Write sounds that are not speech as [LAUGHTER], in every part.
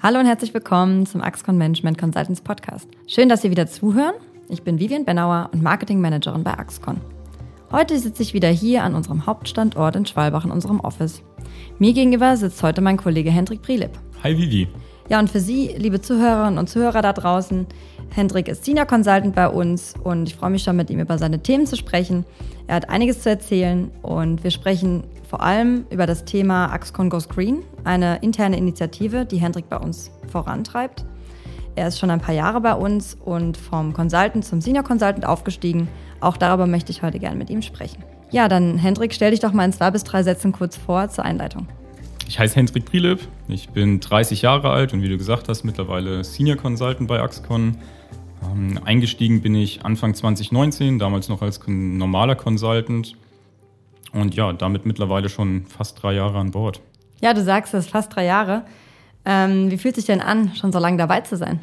Hallo und herzlich willkommen zum Axcon Management Consultants Podcast. Schön, dass Sie wieder zuhören. Ich bin Vivian Benauer und Marketing Managerin bei Axcon. Heute sitze ich wieder hier an unserem Hauptstandort in Schwalbach in unserem Office. Mir gegenüber sitzt heute mein Kollege Hendrik Prilip. Hi Vivi. Ja, und für Sie, liebe Zuhörerinnen und Zuhörer da draußen, Hendrik ist Senior Consultant bei uns und ich freue mich schon, mit ihm über seine Themen zu sprechen. Er hat einiges zu erzählen und wir sprechen vor allem über das Thema Axcon Goes Green, eine interne Initiative, die Hendrik bei uns vorantreibt. Er ist schon ein paar Jahre bei uns und vom Consultant zum Senior Consultant aufgestiegen. Auch darüber möchte ich heute gerne mit ihm sprechen. Ja, dann Hendrik, stell dich doch mal in zwei bis drei Sätzen kurz vor zur Einleitung. Ich heiße Hendrik Prilip, ich bin 30 Jahre alt und wie du gesagt hast, mittlerweile Senior Consultant bei Axcon. Ähm, eingestiegen bin ich Anfang 2019, damals noch als normaler Consultant und ja, damit mittlerweile schon fast drei Jahre an Bord. Ja, du sagst es, fast drei Jahre. Ähm, wie fühlt sich denn an, schon so lange dabei zu sein?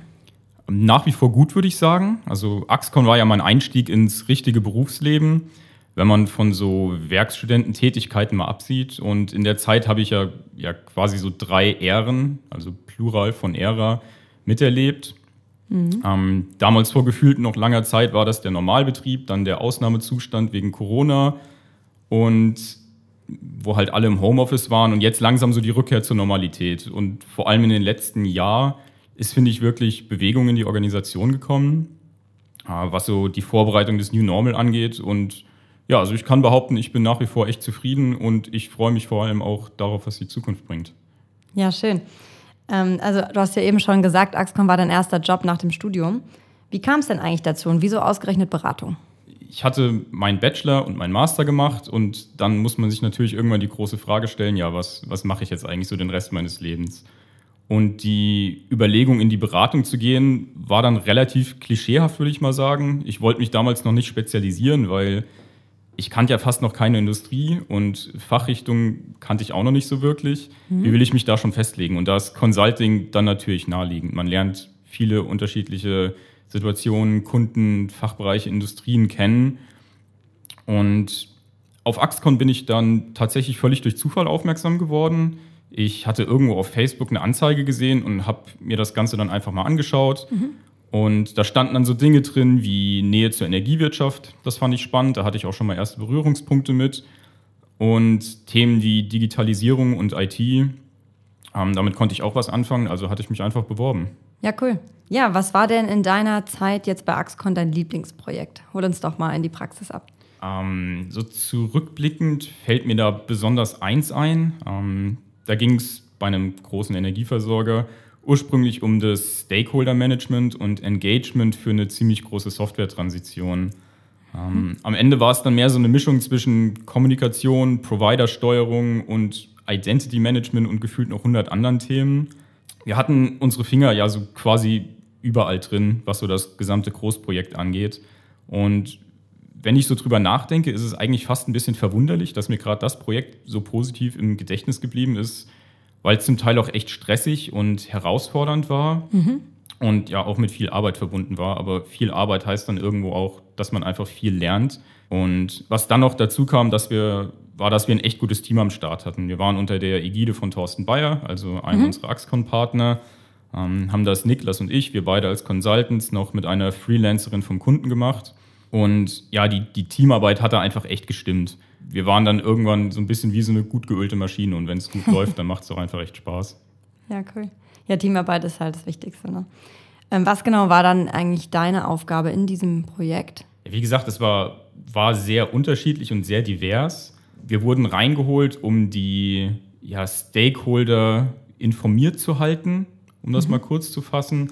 Nach wie vor gut, würde ich sagen. Also Axcon war ja mein Einstieg ins richtige Berufsleben, wenn man von so Werkstudententätigkeiten mal absieht. Und in der Zeit habe ich ja, ja quasi so drei Ehren, also Plural von Ära, miterlebt. Mhm. Ähm, damals vor gefühlt noch langer Zeit war das der Normalbetrieb, dann der Ausnahmezustand wegen Corona und wo halt alle im Homeoffice waren und jetzt langsam so die Rückkehr zur Normalität. Und vor allem in den letzten Jahren ist, finde ich, wirklich Bewegung in die Organisation gekommen, äh, was so die Vorbereitung des New Normal angeht. Und ja, also ich kann behaupten, ich bin nach wie vor echt zufrieden und ich freue mich vor allem auch darauf, was die Zukunft bringt. Ja, schön. Ähm, also du hast ja eben schon gesagt, Axcom war dein erster Job nach dem Studium. Wie kam es denn eigentlich dazu und wieso ausgerechnet Beratung? Ich hatte meinen Bachelor und meinen Master gemacht und dann muss man sich natürlich irgendwann die große Frage stellen, ja, was, was mache ich jetzt eigentlich so den Rest meines Lebens? Und die Überlegung, in die Beratung zu gehen, war dann relativ klischeehaft, würde ich mal sagen. Ich wollte mich damals noch nicht spezialisieren, weil ich kannte ja fast noch keine Industrie und Fachrichtung kannte ich auch noch nicht so wirklich. Mhm. Wie will ich mich da schon festlegen? Und da ist Consulting dann natürlich naheliegend. Man lernt viele unterschiedliche Situationen, Kunden, Fachbereiche, Industrien kennen. Und auf Axcon bin ich dann tatsächlich völlig durch Zufall aufmerksam geworden. Ich hatte irgendwo auf Facebook eine Anzeige gesehen und habe mir das Ganze dann einfach mal angeschaut. Mhm. Und da standen dann so Dinge drin wie Nähe zur Energiewirtschaft. Das fand ich spannend. Da hatte ich auch schon mal erste Berührungspunkte mit. Und Themen wie Digitalisierung und IT, ähm, damit konnte ich auch was anfangen. Also hatte ich mich einfach beworben. Ja, cool. Ja, was war denn in deiner Zeit jetzt bei Axcon dein Lieblingsprojekt? Hol uns doch mal in die Praxis ab. Ähm, so zurückblickend fällt mir da besonders eins ein. Ähm, da ging es bei einem großen Energieversorger ursprünglich um das Stakeholder-Management und Engagement für eine ziemlich große Software-Transition. Ähm, am Ende war es dann mehr so eine Mischung zwischen Kommunikation, Provider-Steuerung und Identity-Management und gefühlt noch 100 anderen Themen wir hatten unsere Finger ja so quasi überall drin, was so das gesamte Großprojekt angeht. Und wenn ich so drüber nachdenke, ist es eigentlich fast ein bisschen verwunderlich, dass mir gerade das Projekt so positiv im Gedächtnis geblieben ist, weil es zum Teil auch echt stressig und herausfordernd war mhm. und ja auch mit viel Arbeit verbunden war. Aber viel Arbeit heißt dann irgendwo auch, dass man einfach viel lernt. Und was dann noch dazu kam, dass wir war, dass wir ein echt gutes Team am Start hatten. Wir waren unter der Ägide von Thorsten Bayer, also einem mhm. unserer Axcon-Partner, ähm, haben das Niklas und ich, wir beide als Consultants, noch mit einer Freelancerin vom Kunden gemacht. Und ja, die, die Teamarbeit hat da einfach echt gestimmt. Wir waren dann irgendwann so ein bisschen wie so eine gut geölte Maschine und wenn es gut [LAUGHS] läuft, dann macht es auch einfach echt Spaß. Ja, cool. Ja, Teamarbeit ist halt das Wichtigste. Ne? Ähm, was genau war dann eigentlich deine Aufgabe in diesem Projekt? Wie gesagt, es war, war sehr unterschiedlich und sehr divers wir wurden reingeholt, um die ja, Stakeholder informiert zu halten, um das mhm. mal kurz zu fassen.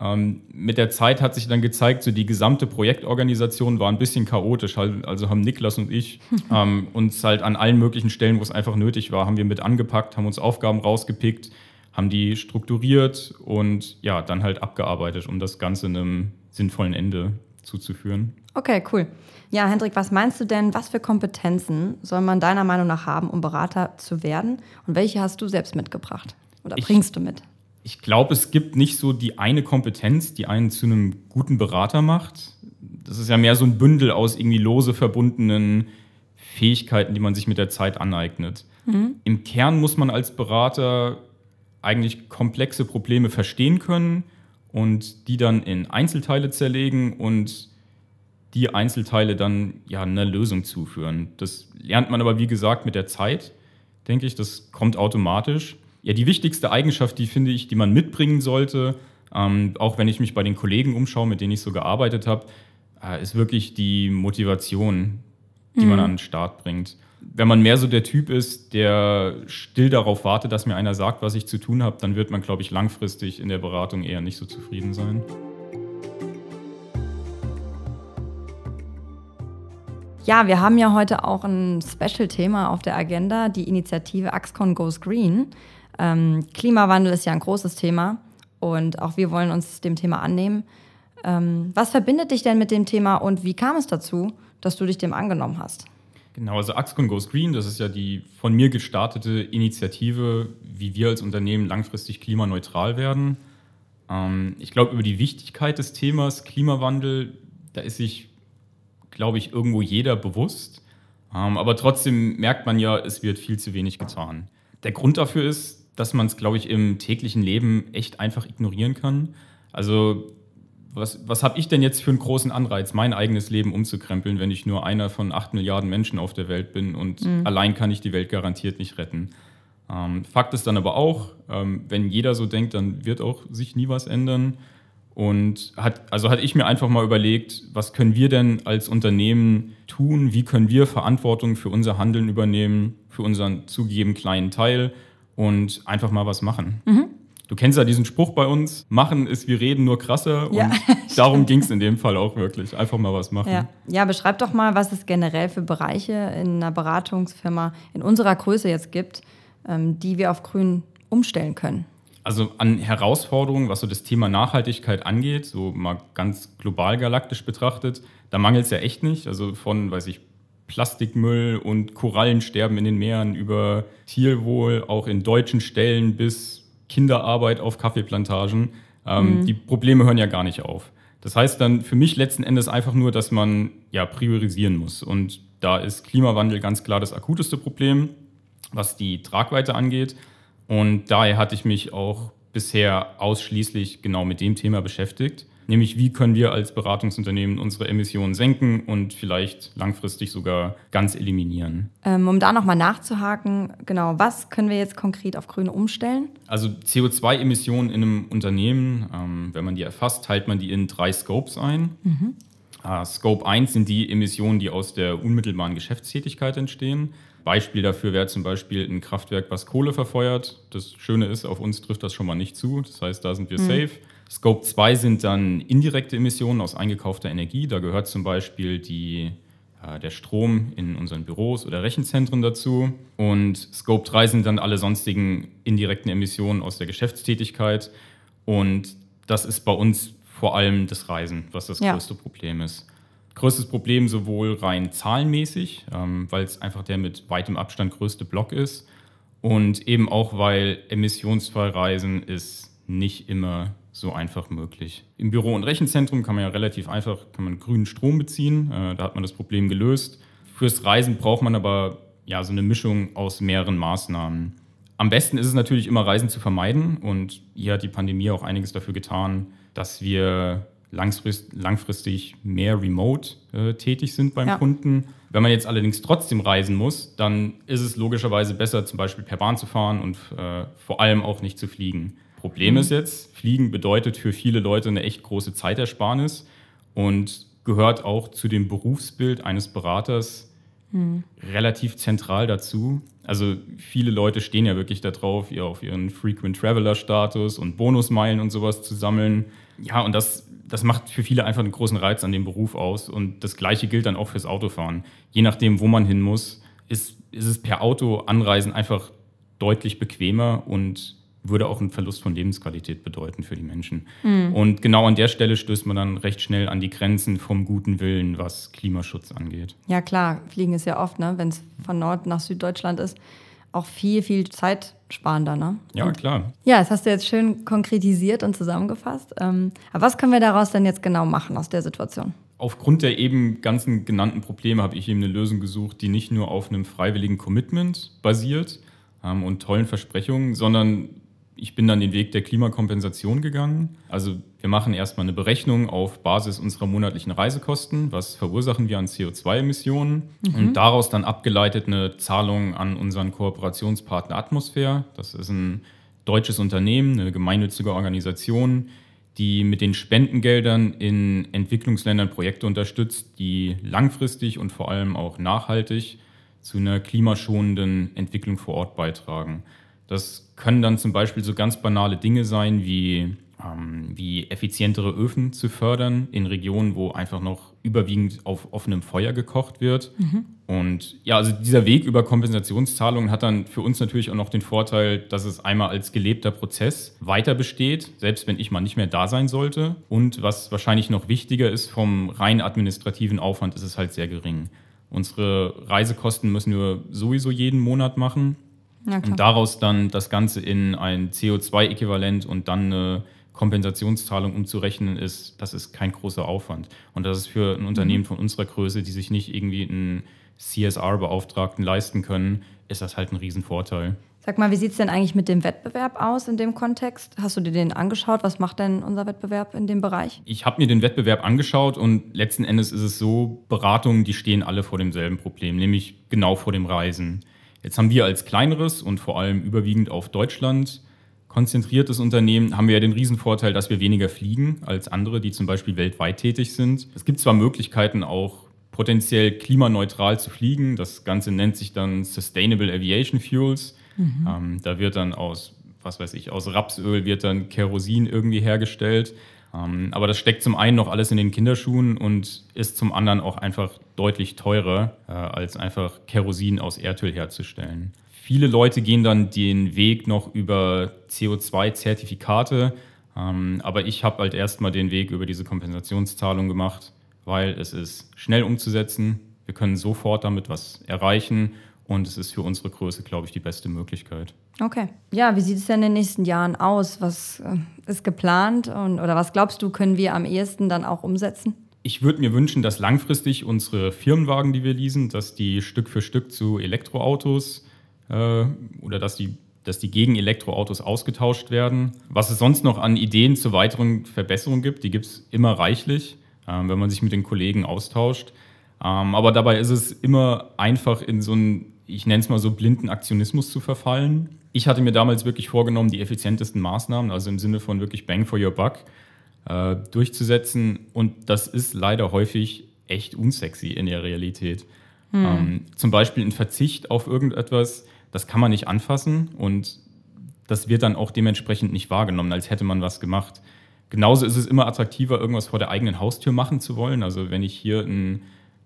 Ähm, mit der Zeit hat sich dann gezeigt, so die gesamte Projektorganisation war ein bisschen chaotisch. Also haben Niklas und ich [LAUGHS] ähm, uns halt an allen möglichen Stellen, wo es einfach nötig war, haben wir mit angepackt, haben uns Aufgaben rausgepickt, haben die strukturiert und ja, dann halt abgearbeitet, um das Ganze einem sinnvollen Ende zuzuführen. Okay, cool. Ja, Hendrik, was meinst du denn, was für Kompetenzen soll man deiner Meinung nach haben, um Berater zu werden? Und welche hast du selbst mitgebracht oder ich, bringst du mit? Ich glaube, es gibt nicht so die eine Kompetenz, die einen zu einem guten Berater macht. Das ist ja mehr so ein Bündel aus irgendwie lose verbundenen Fähigkeiten, die man sich mit der Zeit aneignet. Mhm. Im Kern muss man als Berater eigentlich komplexe Probleme verstehen können und die dann in Einzelteile zerlegen und die Einzelteile dann ja einer Lösung zuführen. Das lernt man aber wie gesagt mit der Zeit, denke ich, das kommt automatisch. Ja, die wichtigste Eigenschaft, die finde ich, die man mitbringen sollte, ähm, auch wenn ich mich bei den Kollegen umschaue, mit denen ich so gearbeitet habe, äh, ist wirklich die Motivation, die mhm. man an den Start bringt. Wenn man mehr so der Typ ist, der still darauf wartet, dass mir einer sagt, was ich zu tun habe, dann wird man, glaube ich, langfristig in der Beratung eher nicht so zufrieden sein. Ja, wir haben ja heute auch ein Special-Thema auf der Agenda, die Initiative Axcon Goes Green. Ähm, Klimawandel ist ja ein großes Thema und auch wir wollen uns dem Thema annehmen. Ähm, was verbindet dich denn mit dem Thema und wie kam es dazu, dass du dich dem angenommen hast? Genau, also Axcon Goes Green, das ist ja die von mir gestartete Initiative, wie wir als Unternehmen langfristig klimaneutral werden. Ähm, ich glaube, über die Wichtigkeit des Themas Klimawandel, da ist sich glaube ich, irgendwo jeder bewusst. Ähm, aber trotzdem merkt man ja, es wird viel zu wenig getan. Der Grund dafür ist, dass man es, glaube ich, im täglichen Leben echt einfach ignorieren kann. Also was, was habe ich denn jetzt für einen großen Anreiz, mein eigenes Leben umzukrempeln, wenn ich nur einer von acht Milliarden Menschen auf der Welt bin und mhm. allein kann ich die Welt garantiert nicht retten. Ähm, Fakt ist dann aber auch, ähm, wenn jeder so denkt, dann wird auch sich nie was ändern. Und hat, also hatte ich mir einfach mal überlegt, was können wir denn als Unternehmen tun? Wie können wir Verantwortung für unser Handeln übernehmen, für unseren zugegeben kleinen Teil und einfach mal was machen? Mhm. Du kennst ja diesen Spruch bei uns, machen ist wie reden, nur krasser. Und [LAUGHS] ja, darum ging es in dem Fall auch wirklich. Einfach mal was machen. Ja. ja, beschreib doch mal, was es generell für Bereiche in einer Beratungsfirma in unserer Größe jetzt gibt, ähm, die wir auf Grün umstellen können. Also an Herausforderungen, was so das Thema Nachhaltigkeit angeht, so mal ganz global galaktisch betrachtet, da mangelt es ja echt nicht. Also von, weiß ich, Plastikmüll und Korallensterben in den Meeren über Tierwohl, auch in deutschen Stellen bis Kinderarbeit auf Kaffeeplantagen. Ähm, mhm. Die Probleme hören ja gar nicht auf. Das heißt dann für mich letzten Endes einfach nur, dass man ja priorisieren muss. Und da ist Klimawandel ganz klar das akuteste Problem, was die Tragweite angeht. Und daher hatte ich mich auch bisher ausschließlich genau mit dem Thema beschäftigt. Nämlich, wie können wir als Beratungsunternehmen unsere Emissionen senken und vielleicht langfristig sogar ganz eliminieren. Ähm, um da nochmal nachzuhaken, genau, was können wir jetzt konkret auf Grüne umstellen? Also CO2-Emissionen in einem Unternehmen, ähm, wenn man die erfasst, teilt man die in drei Scopes ein. Mhm. Uh, Scope 1 sind die Emissionen, die aus der unmittelbaren Geschäftstätigkeit entstehen. Beispiel dafür wäre zum Beispiel ein Kraftwerk, was Kohle verfeuert. Das Schöne ist, auf uns trifft das schon mal nicht zu. Das heißt, da sind wir mhm. safe. Scope 2 sind dann indirekte Emissionen aus eingekaufter Energie. Da gehört zum Beispiel die, äh, der Strom in unseren Büros oder Rechenzentren dazu. Und Scope 3 sind dann alle sonstigen indirekten Emissionen aus der Geschäftstätigkeit. Und das ist bei uns vor allem das Reisen, was das ja. größte Problem ist größtes Problem sowohl rein zahlenmäßig, ähm, weil es einfach der mit weitem Abstand größte Block ist und eben auch, weil emissionsfrei Reisen ist nicht immer so einfach möglich. Im Büro- und Rechenzentrum kann man ja relativ einfach kann man grünen Strom beziehen, äh, da hat man das Problem gelöst. Fürs Reisen braucht man aber ja so eine Mischung aus mehreren Maßnahmen. Am besten ist es natürlich immer Reisen zu vermeiden und hier hat die Pandemie auch einiges dafür getan, dass wir langfrist, langfristig mehr remote äh, tätig sind beim ja. Kunden. Wenn man jetzt allerdings trotzdem reisen muss, dann ist es logischerweise besser, zum Beispiel per Bahn zu fahren und äh, vor allem auch nicht zu fliegen. Problem mhm. ist jetzt, Fliegen bedeutet für viele Leute eine echt große Zeitersparnis und gehört auch zu dem Berufsbild eines Beraters mhm. relativ zentral dazu. Also viele Leute stehen ja wirklich darauf, ihr auf ihren Frequent Traveler Status und Bonusmeilen und sowas zu sammeln. Ja, und das das macht für viele einfach einen großen Reiz an dem Beruf aus. Und das Gleiche gilt dann auch fürs Autofahren. Je nachdem, wo man hin muss, ist, ist es per Auto anreisen einfach deutlich bequemer und würde auch einen Verlust von Lebensqualität bedeuten für die Menschen. Mhm. Und genau an der Stelle stößt man dann recht schnell an die Grenzen vom guten Willen, was Klimaschutz angeht. Ja klar, Fliegen ist ja oft, ne? wenn es von Nord nach Süddeutschland ist, auch viel, viel zeitsparender. Ne? Ja, und, klar. Ja, das hast du jetzt schön konkretisiert und zusammengefasst. Ähm, aber was können wir daraus denn jetzt genau machen aus der Situation? Aufgrund der eben ganzen genannten Probleme habe ich eben eine Lösung gesucht, die nicht nur auf einem freiwilligen Commitment basiert ähm, und tollen Versprechungen, sondern Ich bin dann den Weg der Klimakompensation gegangen. Also wir machen erstmal eine Berechnung auf Basis unserer monatlichen Reisekosten, was verursachen wir an CO2-Emissionen mhm. und daraus dann abgeleitet eine Zahlung an unseren Kooperationspartner Atmosphäre. Das ist ein deutsches Unternehmen, eine gemeinnützige Organisation, die mit den Spendengeldern in Entwicklungsländern Projekte unterstützt, die langfristig und vor allem auch nachhaltig zu einer klimaschonenden Entwicklung vor Ort beitragen. Das können dann zum Beispiel so ganz banale Dinge sein wie, ähm, wie effizientere Öfen zu fördern in Regionen, wo einfach noch überwiegend auf offenem Feuer gekocht wird. Mhm. Und ja, also dieser Weg über Kompensationszahlungen hat dann für uns natürlich auch noch den Vorteil, dass es einmal als gelebter Prozess weiter besteht, selbst wenn ich mal nicht mehr da sein sollte. Und was wahrscheinlich noch wichtiger ist, vom rein administrativen Aufwand ist es halt sehr gering. Unsere Reisekosten müssen wir sowieso jeden Monat machen. Ja, und daraus dann das Ganze in ein CO2-Äquivalent und dann eine Kompensationszahlung umzurechnen ist, das ist kein großer Aufwand. Und das ist für ein Unternehmen mhm. von unserer Größe, die sich nicht irgendwie einen CSR-Beauftragten leisten können, ist das halt ein Riesenvorteil. Sag mal, wie sieht es denn eigentlich mit dem Wettbewerb aus in dem Kontext? Hast du dir den angeschaut? Was macht denn unser Wettbewerb in dem Bereich? Ich habe mir den Wettbewerb angeschaut und letzten Endes ist es so, Beratungen, die stehen alle vor demselben Problem, nämlich genau vor dem Reisen. Jetzt haben wir als kleineres und vor allem überwiegend auf Deutschland konzentriertes Unternehmen haben wir ja den Riesenvorteil, dass wir weniger fliegen als andere, die zum Beispiel weltweit tätig sind. Es gibt zwar Möglichkeiten, auch potenziell klimaneutral zu fliegen. Das Ganze nennt sich dann Sustainable Aviation Fuels. Mhm. Ähm, da wird dann aus, was weiß ich, aus Rapsöl wird dann Kerosin irgendwie hergestellt. Ähm, aber das steckt zum einen noch alles in den Kinderschuhen und ist zum anderen auch einfach deutlich teurer, äh, als einfach Kerosin aus Erdöl herzustellen. Viele Leute gehen dann den Weg noch über CO2-Zertifikate, ähm, aber ich habe halt erstmal den Weg über diese Kompensationszahlung gemacht, weil es ist schnell umzusetzen, wir können sofort damit was erreichen und es ist für unsere Größe, glaube ich, die beste Möglichkeit. Okay. Ja, wie sieht es denn in den nächsten Jahren aus? Was äh, ist geplant und, oder was glaubst du, können wir am ehesten dann auch umsetzen? Ich würde mir wünschen, dass langfristig unsere Firmenwagen, die wir leasen, dass die Stück für Stück zu Elektroautos äh, oder dass die, dass die gegen Elektroautos ausgetauscht werden. Was es sonst noch an Ideen zur weiteren Verbesserung gibt, die gibt es immer reichlich, äh, wenn man sich mit den Kollegen austauscht. Ähm, aber dabei ist es immer einfach in so einen, ich nenne es mal so, blinden Aktionismus zu verfallen. Ich hatte mir damals wirklich vorgenommen, die effizientesten Maßnahmen, also im Sinne von wirklich Bang for your Buck, äh, durchzusetzen. Und das ist leider häufig echt unsexy in der Realität. Hm. Ähm, zum Beispiel ein Verzicht auf irgendetwas, das kann man nicht anfassen und das wird dann auch dementsprechend nicht wahrgenommen, als hätte man was gemacht. Genauso ist es immer attraktiver, irgendwas vor der eigenen Haustür machen zu wollen. Also wenn ich hier ein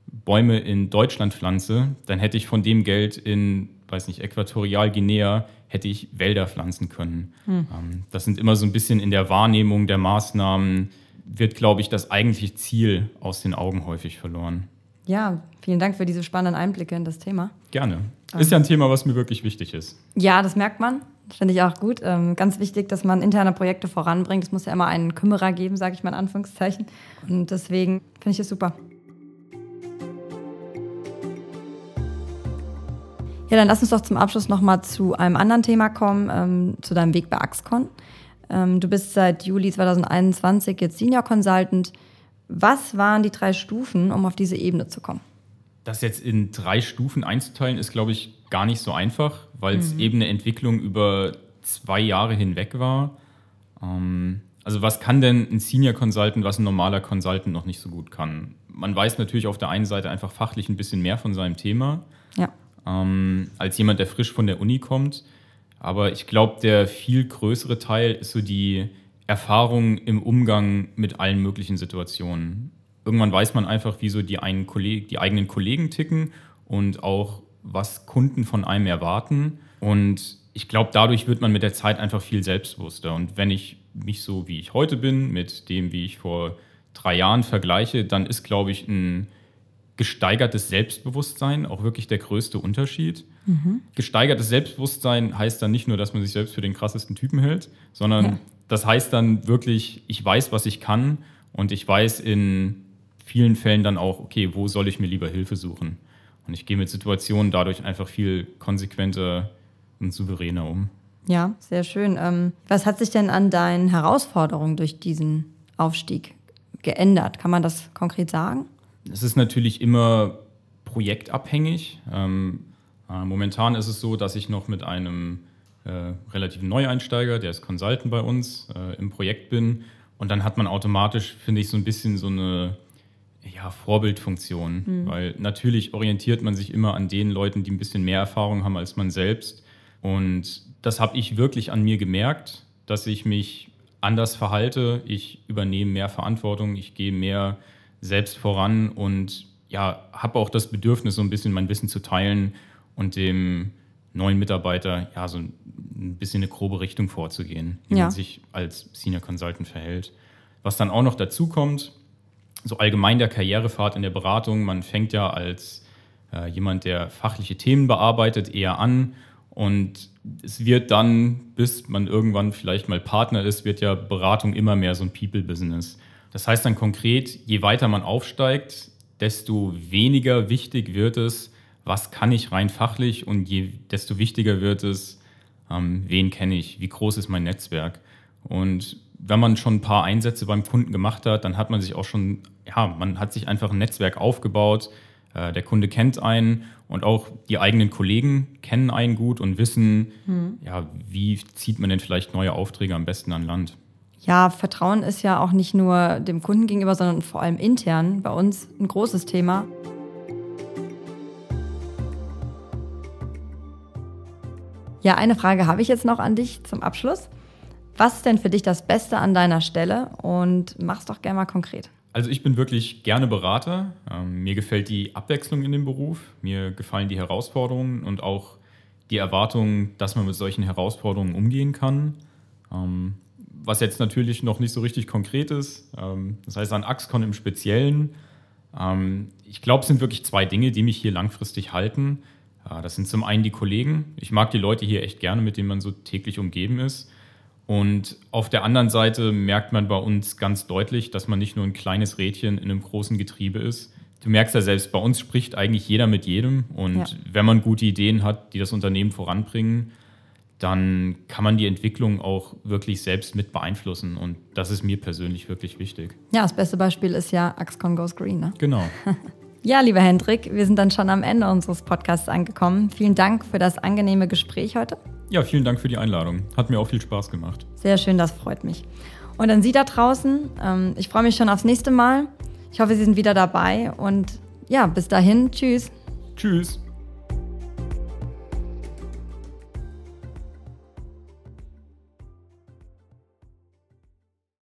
Bäume in Deutschland pflanze, dann hätte ich von dem Geld in, weiß nicht, Äquatorialguinea, hätte ich Wälder pflanzen können. Hm. Ähm, das sind immer so ein bisschen in der Wahrnehmung der Maßnahmen, wird, glaube ich, das eigentliche Ziel aus den Augen häufig verloren. Ja, vielen Dank für diese spannenden Einblicke in das Thema. Gerne. Ähm. Ist ja ein Thema, was mir wirklich wichtig ist. Ja, das merkt man. Finde ich auch gut. Ähm, ganz wichtig, dass man interne Projekte voranbringt. Es muss ja immer einen Kümmerer geben, sage ich mal in Anführungszeichen. Und deswegen finde ich es super. Ja, dann lass uns doch zum Abschluss nochmal zu einem anderen Thema kommen, ähm, zu deinem Weg bei Axcon. Ähm, du bist seit Juli 2021 jetzt Senior Consultant. Was waren die drei Stufen, um auf diese Ebene zu kommen? Das jetzt in drei Stufen einzuteilen, ist, glaube ich, gar nicht so einfach, weil es mhm. eben eine Entwicklung über zwei Jahre hinweg war. Ähm, also was kann denn ein Senior Consultant, was ein normaler Consultant noch nicht so gut kann? Man weiß natürlich auf der einen Seite einfach fachlich ein bisschen mehr von seinem Thema. Ja ähm, als jemand, der frisch von der Uni kommt. Aber ich glaube, der viel größere Teil ist so die Erfahrung im Umgang mit allen möglichen Situationen. Irgendwann weiß man einfach, wie so die, einen Kolleg die eigenen Kollegen ticken und auch, was Kunden von einem erwarten. Und ich glaube, dadurch wird man mit der Zeit einfach viel selbstbewusster. Und wenn ich mich so, wie ich heute bin, mit dem, wie ich vor drei Jahren vergleiche, dann ist, glaube ich, ein gesteigertes Selbstbewusstsein auch wirklich der größte Unterschied. Mhm. Gesteigertes Selbstbewusstsein heißt dann nicht nur, dass man sich selbst für den krassesten Typen hält, sondern ja. das heißt dann wirklich, ich weiß, was ich kann und ich weiß in vielen Fällen dann auch, okay, wo soll ich mir lieber Hilfe suchen? Und ich gehe mit Situationen dadurch einfach viel konsequenter und souveräner um. Ja, sehr schön. Ähm, was hat sich denn an deinen Herausforderungen durch diesen Aufstieg geändert? Kann man das konkret sagen? Es ist natürlich immer projektabhängig. Ähm, äh, momentan ist es so, dass ich noch mit einem äh, relativen Neueinsteiger, der ist Consultant bei uns, äh, im Projekt bin. Und dann hat man automatisch, finde ich, so ein bisschen so eine ja, Vorbildfunktion. Mhm. Weil natürlich orientiert man sich immer an den Leuten, die ein bisschen mehr Erfahrung haben als man selbst. Und das habe ich wirklich an mir gemerkt, dass ich mich anders verhalte. Ich übernehme mehr Verantwortung, ich gehe mehr selbst voran und ja, habe auch das Bedürfnis, so ein bisschen mein Wissen zu teilen und dem neuen Mitarbeiter ja so ein bisschen eine grobe Richtung vorzugehen, wie ja. man sich als Senior Consultant verhält. Was dann auch noch dazu kommt, so allgemein der Karrierepfad in der Beratung, man fängt ja als äh, jemand, der fachliche Themen bearbeitet, eher an und es wird dann, bis man irgendwann vielleicht mal Partner ist, wird ja Beratung immer mehr so ein People-Business. Das heißt dann konkret, je weiter man aufsteigt, desto weniger wichtig wird es, was kann ich rein fachlich und je, desto wichtiger wird es, ähm, wen kenne ich, wie groß ist mein Netzwerk. Und wenn man schon ein paar Einsätze beim Kunden gemacht hat, dann hat man sich auch schon, ja, man hat sich einfach ein Netzwerk aufgebaut, äh, der Kunde kennt einen und auch die eigenen Kollegen kennen einen gut und wissen, hm. ja, wie zieht man denn vielleicht neue Aufträge am besten an Land. Ja, Vertrauen ist ja auch nicht nur dem Kunden gegenüber, sondern vor allem intern bei uns ein großes Thema. Ja, eine Frage habe ich jetzt noch an dich zum Abschluss. Was ist denn für dich das Beste an deiner Stelle? Und mach's doch gerne mal konkret. Also ich bin wirklich gerne Berater. Ähm, mir gefällt die Abwechslung in dem Beruf. Mir gefallen die Herausforderungen und auch die Erwartung, dass man mit solchen Herausforderungen umgehen kann. Was jetzt natürlich noch nicht so richtig konkret ist. Ähm, das heißt an Axcon im Speziellen. Ähm, ich glaube, es sind wirklich zwei Dinge, die mich hier langfristig halten. Äh, das sind zum einen die Kollegen. Ich mag die Leute hier echt gerne, mit denen man so täglich umgeben ist. Und auf der anderen Seite merkt man bei uns ganz deutlich, dass man nicht nur ein kleines Rädchen in einem großen Getriebe ist. Du merkst ja selbst, bei uns spricht eigentlich jeder mit jedem. Und ja. wenn man gute Ideen hat, die das Unternehmen voranbringen, dann kann man die Entwicklung auch wirklich selbst mit beeinflussen. Und das ist mir persönlich wirklich wichtig. Ja, das beste Beispiel ist ja Axcon Goes Green. Ne? Genau. [LAUGHS] ja, lieber Hendrik, wir sind dann schon am Ende unseres Podcasts angekommen. Vielen Dank für das angenehme Gespräch heute. Ja, vielen Dank für die Einladung. Hat mir auch viel Spaß gemacht. Sehr schön, das freut mich. Und an Sie da draußen, ähm, ich freue mich schon aufs nächste Mal. Ich hoffe, Sie sind wieder dabei und ja, bis dahin, tschüss. Tschüss.